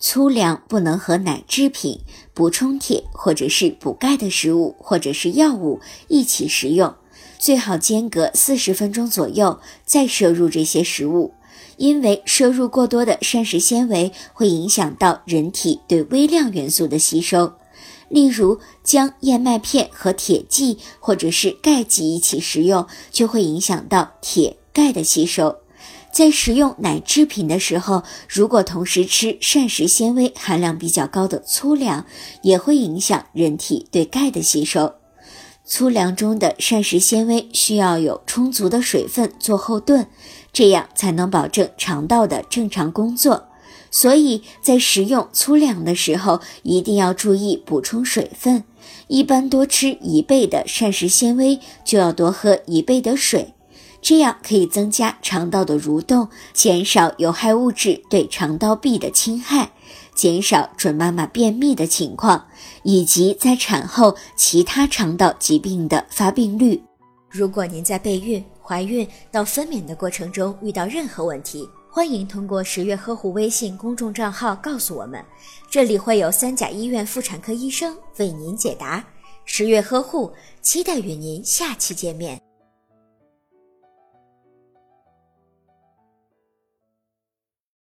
粗粮不能和奶制品、补充铁或者是补钙的食物或者是药物一起食用，最好间隔四十分钟左右再摄入这些食物，因为摄入过多的膳食纤维会影响到人体对微量元素的吸收。例如，将燕麦片和铁剂或者是钙剂一起食用，就会影响到铁、钙的吸收。在食用奶制品的时候，如果同时吃膳食纤维含量比较高的粗粮，也会影响人体对钙的吸收。粗粮中的膳食纤维需要有充足的水分做后盾，这样才能保证肠道的正常工作。所以在食用粗粮的时候，一定要注意补充水分。一般多吃一倍的膳食纤维，就要多喝一倍的水，这样可以增加肠道的蠕动，减少有害物质对肠道壁的侵害，减少准妈妈便秘的情况，以及在产后其他肠道疾病的发病率。如果您在备孕、怀孕到分娩的过程中遇到任何问题，欢迎通过十月呵护微信公众账号告诉我们，这里会有三甲医院妇产科医生为您解答。十月呵护，期待与您下期见面。